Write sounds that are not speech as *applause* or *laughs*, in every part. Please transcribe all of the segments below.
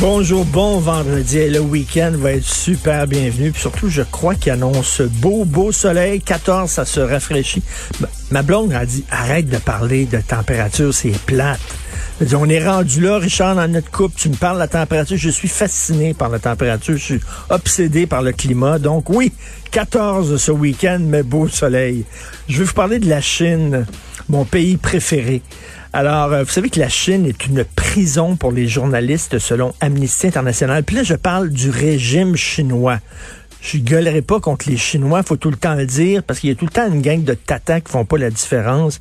Bonjour, bon vendredi. Le week-end va être super bienvenu. Surtout, je crois qu'il annonce beau, beau soleil. 14, ça se rafraîchit. Ma blonde a dit, arrête de parler de température, c'est plate. On est rendu là, Richard, dans notre couple. Tu me parles de la température. Je suis fasciné par la température. Je suis obsédé par le climat. Donc oui, 14 ce week-end, mais beau soleil. Je vais vous parler de la Chine, mon pays préféré. Alors, euh, vous savez que la Chine est une prison pour les journalistes selon Amnesty International. Puis là, je parle du régime chinois. Je gueulerai pas contre les Chinois, faut tout le temps le dire, parce qu'il y a tout le temps une gang de tatas qui font pas la différence.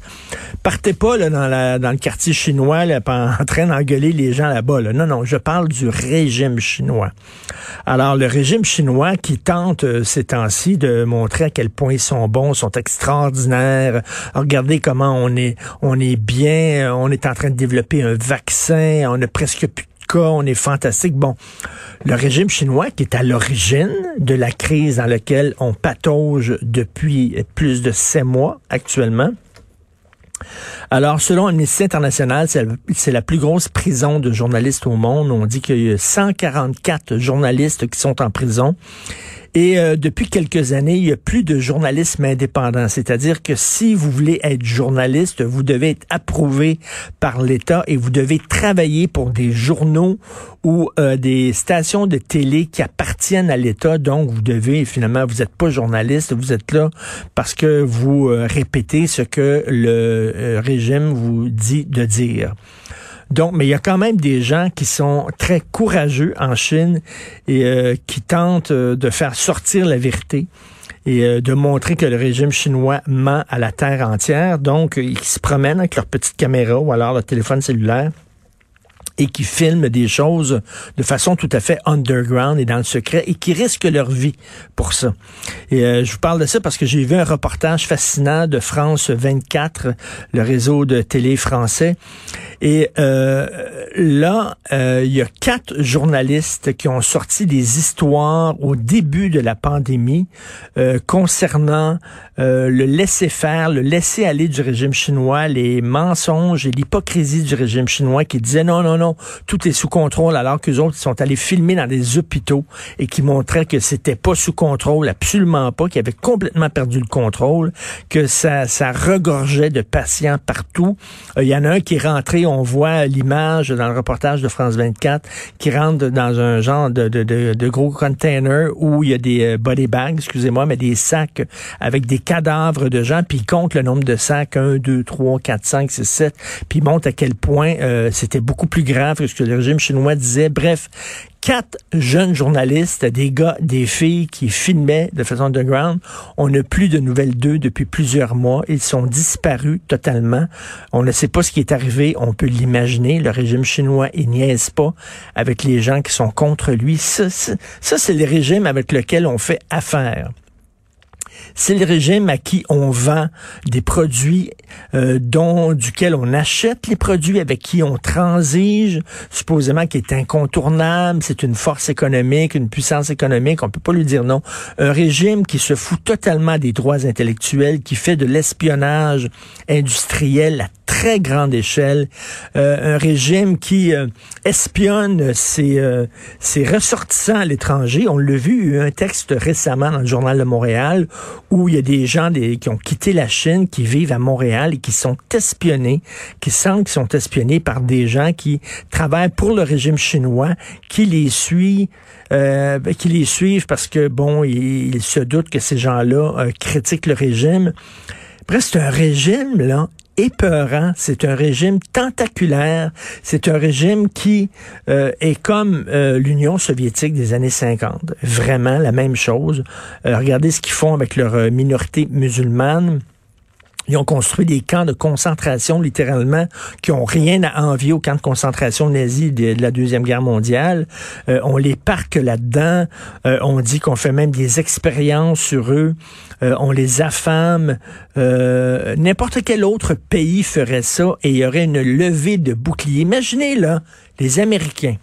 Partez pas là, dans, la, dans le quartier chinois là, *laughs* en train d'engueuler les gens là-bas. Là. Non, non, je parle du régime chinois. Alors, le régime chinois qui tente euh, ces temps-ci de montrer à quel point ils sont bons, sont extraordinaires. Regardez comment on est, on est bien, on est en train de développer un vaccin, on a presque plus on est fantastique. Bon, le régime chinois qui est à l'origine de la crise dans laquelle on patauge depuis plus de sept mois actuellement. Alors, selon Amnesty International, c'est la plus grosse prison de journalistes au monde. On dit qu'il y a 144 journalistes qui sont en prison. Et euh, depuis quelques années, il y a plus de journalisme indépendant. C'est-à-dire que si vous voulez être journaliste, vous devez être approuvé par l'État et vous devez travailler pour des journaux ou euh, des stations de télé qui appartiennent à l'État. Donc, vous devez, finalement, vous n'êtes pas journaliste, vous êtes là parce que vous euh, répétez ce que le régime vous dit de dire. Donc, mais il y a quand même des gens qui sont très courageux en Chine et euh, qui tentent euh, de faire sortir la vérité et euh, de montrer que le régime chinois ment à la terre entière. Donc, ils se promènent avec leur petite caméra ou alors leur téléphone cellulaire et qui filment des choses de façon tout à fait underground et dans le secret et qui risquent leur vie pour ça. Et je vous parle de ça parce que j'ai vu un reportage fascinant de France 24, le réseau de télé français. Et euh, là, euh, il y a quatre journalistes qui ont sorti des histoires au début de la pandémie concernant le laisser-faire, le laisser-aller du régime chinois, les mensonges et l'hypocrisie du régime chinois qui disait non, non, non, tout est sous contrôle, alors qu'eux autres sont allés filmer dans des hôpitaux et qui montraient que c'était pas sous contrôle, absolument pas, qu'ils avaient complètement perdu le contrôle, que ça, ça regorgeait de patients partout. Euh, il y en a un qui est rentré, voit l'image dans le reportage de France 24, qui rentre dans un genre de, de, de, gros container où il y a des euh, body bags, excusez-moi, mais des sacs avec des cadavres de gens, puis il compte le nombre de sacs, 1, 2, 3, 4, 5, 6, 7, puis il montre à quel point euh, c'était beaucoup plus grave que ce que le régime chinois disait. Bref, quatre jeunes journalistes, des gars, des filles qui filmaient de façon underground. On n'a plus de nouvelles d'eux depuis plusieurs mois. Ils sont disparus totalement. On ne sait pas ce qui est arrivé. On peut l'imaginer. Le régime chinois, il niaise pas avec les gens qui sont contre lui. Ça, ça, c'est le régime avec lequel on fait affaire c'est le régime à qui on vend des produits euh, dont duquel on achète les produits, avec qui on transige, supposément qui est incontournable, c'est une force économique, une puissance économique, on peut pas lui dire non. Un régime qui se fout totalement des droits intellectuels, qui fait de l'espionnage industriel à très grande échelle, euh, un régime qui euh, espionne ses, ses ressortissants à l'étranger. On l'a vu, un texte récemment dans le journal de Montréal où il y a des gens qui ont quitté la Chine, qui vivent à Montréal et qui sont espionnés, qui sentent qu'ils sont espionnés par des gens qui travaillent pour le régime chinois, qui les suivent, euh, qui les suivent parce que bon, ils, se doutent que ces gens-là euh, critiquent le régime. Bref, c'est un régime là épeurant. C'est un régime tentaculaire. C'est un régime qui euh, est comme euh, l'Union soviétique des années 50. Vraiment la même chose. Euh, regardez ce qu'ils font avec leur minorité musulmane. Ils ont construit des camps de concentration, littéralement, qui ont rien à envier aux camps de concentration nazis de, la Deuxième Guerre mondiale. Euh, on les parque là-dedans. Euh, on dit qu'on fait même des expériences sur eux. Euh, on les affame. N'importe quel autre pays ferait ça et il y aurait une levée de boucliers. Imaginez, là, les Américains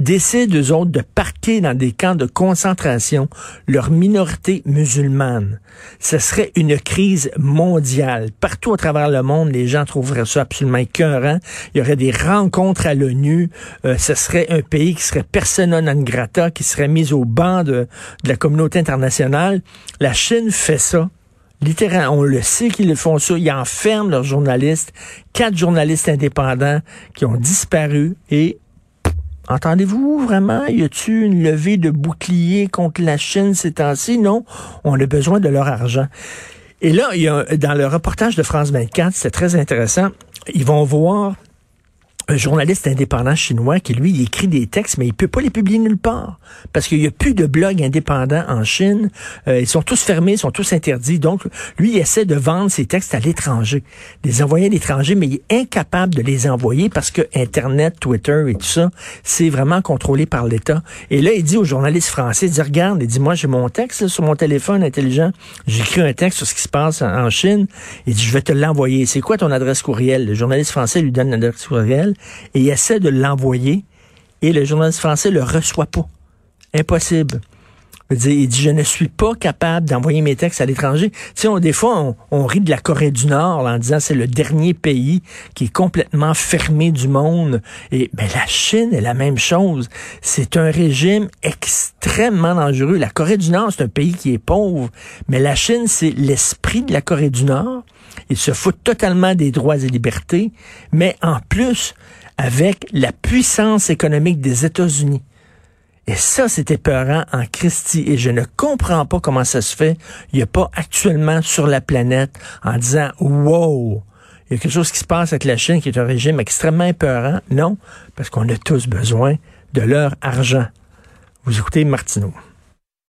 décident, eux autres, de parquer dans des camps de concentration leur minorité musulmane. Ce serait une crise mondiale. Partout à travers le monde, les gens trouveraient ça absolument écœurant. Il y aurait des rencontres à l'ONU. Euh, ce serait un pays qui serait persona non grata, qui serait mis au banc de, de la communauté internationale. La Chine fait ça. Littéralement, on le sait qu'ils font ça. Ils enferment leurs journalistes. Quatre journalistes indépendants qui ont disparu et Entendez-vous vraiment? Y a-t-il une levée de bouclier contre la Chine ces temps-ci? Non. On a besoin de leur argent. Et là, il y a, dans le reportage de France 24, c'est très intéressant. Ils vont voir un journaliste indépendant chinois qui, lui, écrit des textes, mais il peut pas les publier nulle part. Parce qu'il y a plus de blogs indépendants en Chine. Euh, ils sont tous fermés, ils sont tous interdits. Donc, lui, il essaie de vendre ses textes à l'étranger. Les envoyer à l'étranger, mais il est incapable de les envoyer parce que Internet, Twitter et tout ça, c'est vraiment contrôlé par l'État. Et là, il dit aux journalistes français, il dit, regarde, il dit, moi, j'ai mon texte sur mon téléphone intelligent. J'écris un texte sur ce qui se passe en Chine. Il dit, je vais te l'envoyer. C'est quoi ton adresse courriel? Le journaliste français lui donne l'adresse courriel et essaie de l'envoyer et le journaliste français le reçoit pas. Impossible. Il dit, je ne suis pas capable d'envoyer mes textes à l'étranger. Tu sais, on, des fois, on, rit de la Corée du Nord en disant c'est le dernier pays qui est complètement fermé du monde. Et ben, la Chine est la même chose. C'est un régime extrêmement dangereux. La Corée du Nord, c'est un pays qui est pauvre, mais la Chine, c'est l'esprit de la Corée du Nord. Ils se foutent totalement des droits et libertés, mais en plus, avec la puissance économique des États-Unis. Et ça, c'était épeurant en Christie. Et je ne comprends pas comment ça se fait. Il n'y a pas actuellement sur la planète en disant, wow, il y a quelque chose qui se passe avec la Chine qui est un régime extrêmement épeurant. Non, parce qu'on a tous besoin de leur argent. Vous écoutez Martineau.